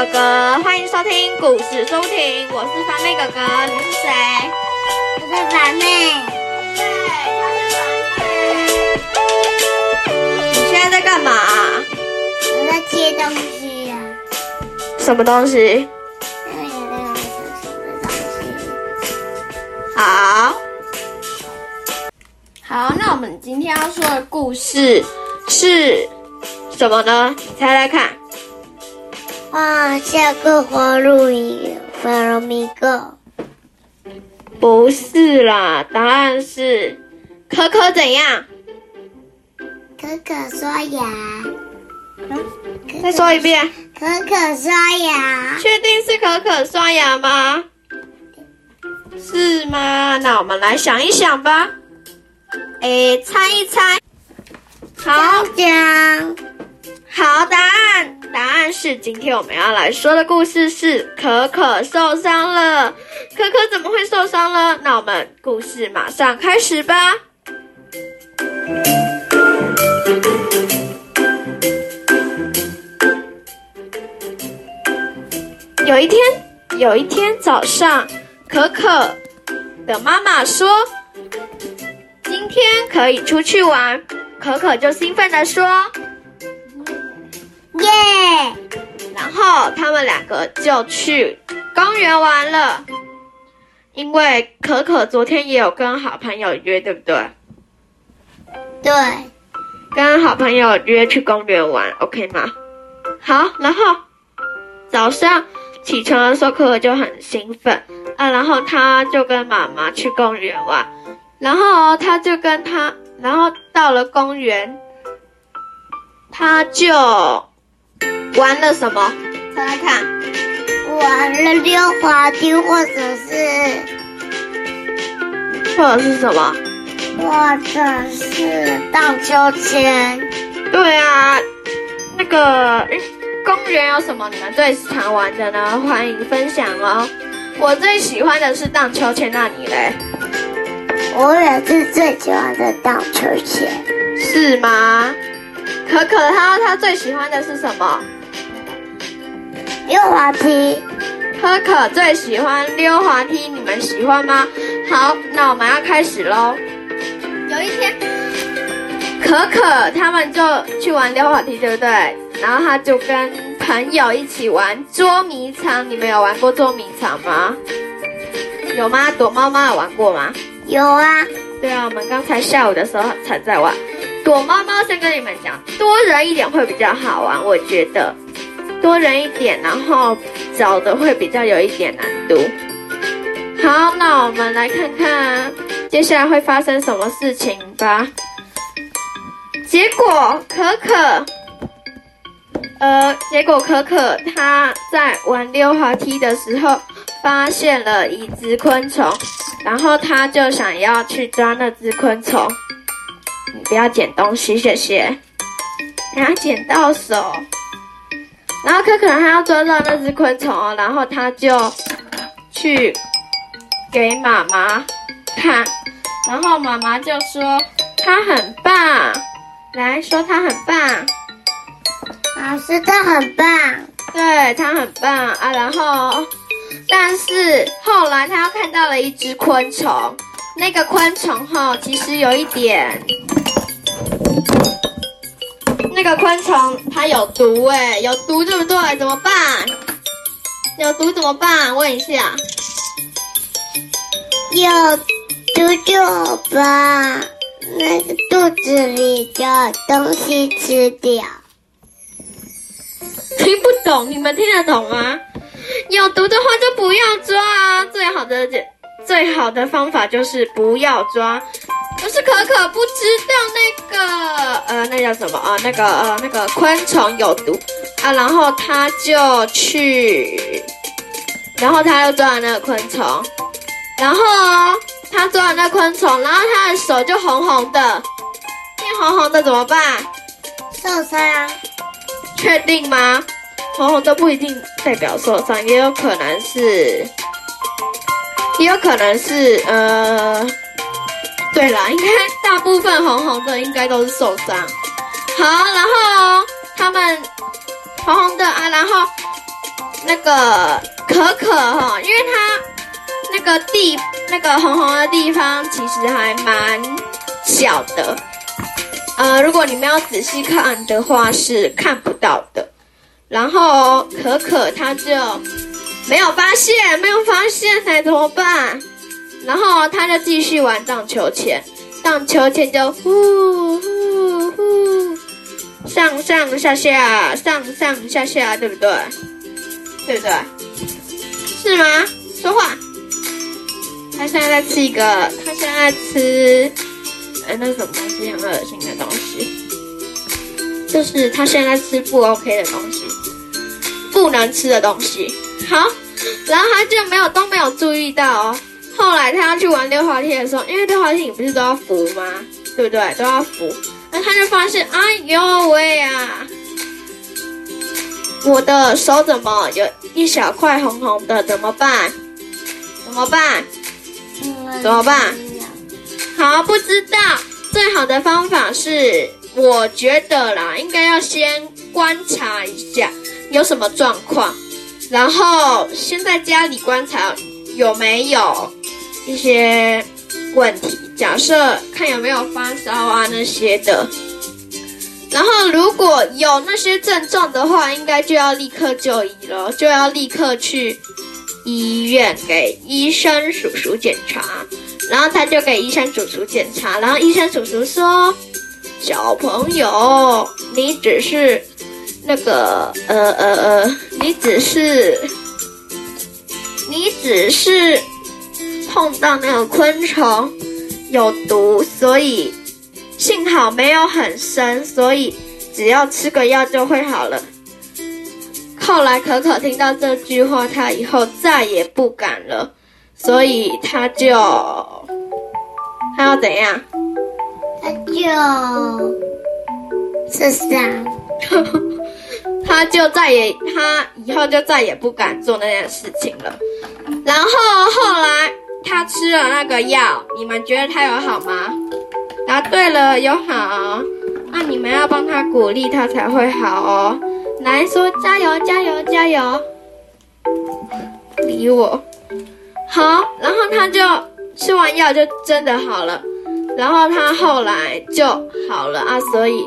哥哥，欢迎收听故事收听，我是凡妹哥哥，你是谁？我是凡妹。对，他是凡妹。你现在在干嘛？我在切东西呀、什么东西？那个那个是什么东西？好，好，那我们今天要说的故事是什么呢？猜猜看。哇，下个花露营，Follow me go。不是啦，答案是可可怎样？可可刷牙。再说一遍，可可刷牙。确定是可可刷牙吗？是吗？那我们来想一想吧。诶，猜一猜。好，讲。好，答案，答案是今天我们要来说的故事是可可受伤了。可可怎么会受伤了？那我们故事马上开始吧。有一天，有一天早上，可可的妈妈说：“今天可以出去玩。”可可就兴奋地说。耶！然后他们两个就去公园玩了，因为可可昨天也有跟好朋友约，对不对？对，跟好朋友约去公园玩，OK 吗？好，然后早上起床的时候，可可就很兴奋啊，然后他就跟妈妈去公园玩，然后他就跟他，然后到了公园，他就。玩了什么？猜猜看。玩了溜滑梯，或者是，或者是什么？或者是荡秋千。对啊，那个，诶公园有什么你们最常玩的呢？欢迎分享哦。我最喜欢的是荡秋千，那你嘞？我也是最喜欢的荡秋千。是吗？可可他他最喜欢的是什么？溜滑梯。可可最喜欢溜滑梯，你们喜欢吗？好，那我们要开始喽。有一天，可可他们就去玩溜滑梯，对不对？然后他就跟朋友一起玩捉迷藏。你们有玩过捉迷藏吗？有吗？躲猫猫有玩过吗？有啊。对啊，我们刚才下午的时候才在玩躲猫猫。先跟你们讲，多人一点会比较好玩，我觉得多人一点，然后找的会比较有一点难度。好，那我们来看看接下来会发生什么事情吧。结果可可，呃，结果可可他在玩溜滑梯的时候发现了一只昆虫。然后他就想要去抓那只昆虫，不要捡东西，谢谢。等下捡到手，然后可可他要抓到那只昆虫哦，然后他就去给妈妈看，然后妈妈就说他很棒，来说他很棒，老师他很棒，对他很棒啊，然后。但是后来他又看到了一只昆虫，那个昆虫哈，其实有一点，那个昆虫它有毒哎，有毒对不对？怎么办？有毒怎么办？问一下。有毒就把那个肚子里的东西吃掉。听不懂，你们听得懂吗？有毒的话就不要抓啊！最好的解，最好的方法就是不要抓。可是可可不知道那个呃，那叫什么啊？那个呃，那个昆虫有毒啊，然后他就去，然后他又抓了那个昆虫，然后他抓了那昆虫，然后他的手就红红的，变红红的怎么办？受伤？啊确定吗？红红都不一定代表受伤，也有可能是，也有可能是呃，对啦，应该大部分红红的应该都是受伤。好，然后他们红红的啊，然后那个可可哈，因为它那个地那个红红的地方其实还蛮小的，呃，如果你们要仔细看的话是看不到的。然后可可他就没有发现，没有发现，那怎么办？然后他就继续玩荡秋千，荡秋千就呼呼呼，上上下下，上上下下，对不对？对不对？是吗？说话。他现在在吃一个，他现在在吃，哎，那是什么东西？很恶心的东西。就是他现在吃不 OK 的东西，不能吃的东西。好，然后他就没有都没有注意到哦。后来他要去玩溜滑梯的时候，因为溜滑梯你不是都要扶吗？对不对？都要扶。那他就发现，哎呦喂呀，我的手怎么有一小块红红的？怎么办？怎么办？怎么办？好，不知道。最好的方法是。我觉得啦，应该要先观察一下有什么状况，然后先在家里观察有没有一些问题。假设看有没有发烧啊那些的，然后如果有那些症状的话，应该就要立刻就医了，就要立刻去医院给医生叔叔检查。然后他就给医生叔叔检查，然后医生叔叔说。小朋友，你只是那个呃呃呃，你只是你只是碰到那个昆虫有毒，所以幸好没有很深，所以只要吃个药就会好了。后来可可听到这句话，他以后再也不敢了，所以他就他要怎样？就是伤，他就再也他以后就再也不敢做那件事情了。然后后来他吃了那个药，你们觉得他有好吗？答对了，有好。那你们要帮他鼓励他才会好哦。来说加油加油加油！理我。好，然后他就吃完药就真的好了。然后他后来就好了啊，所以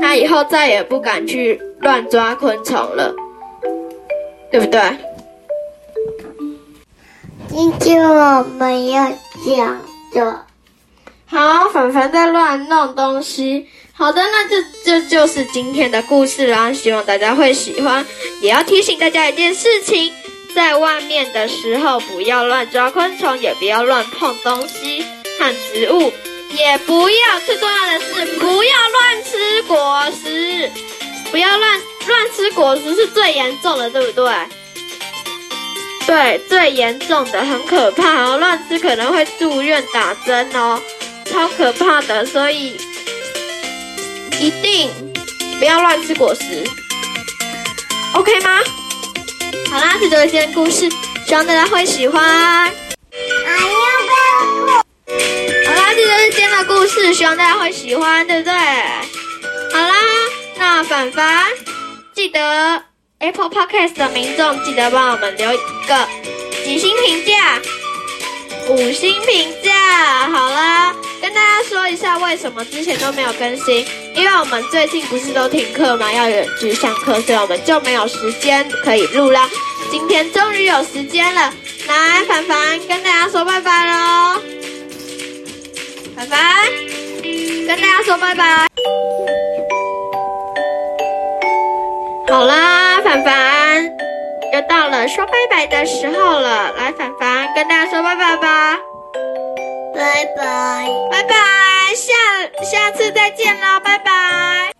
他以后再也不敢去乱抓昆虫了，对不对？今天我们要讲的，好，凡凡在乱弄东西。好的，那这这就是今天的故事啦，希望大家会喜欢。也要提醒大家一件事情，在外面的时候不要乱抓昆虫，也不要乱碰东西和植物。也不要最重要的是，不要乱吃果实，不要乱乱吃果实是最严重的，对不对？对，最严重的很可怕哦，乱吃可能会住院打针哦，超可怕的，所以一定不要乱吃果实，OK 吗？好啦，这就是今天故事，希望大家会喜欢。哎呦，好啦，这就是今天的故事希望大家会喜欢，对不对？好啦，那凡凡记得 Apple Podcast 的民众记得帮我们留一个几星评价，五星评价。好啦，跟大家说一下为什么之前都没有更新，因为我们最近不是都停课吗？要远距上课，所以我们就没有时间可以录啦。今天终于有时间了，来凡凡跟大家说拜拜喽。拜拜，跟大家说拜拜。了说拜拜的时候了。来，凡凡，跟大家说拜拜吧。拜拜，拜拜，下下次再见了，拜拜。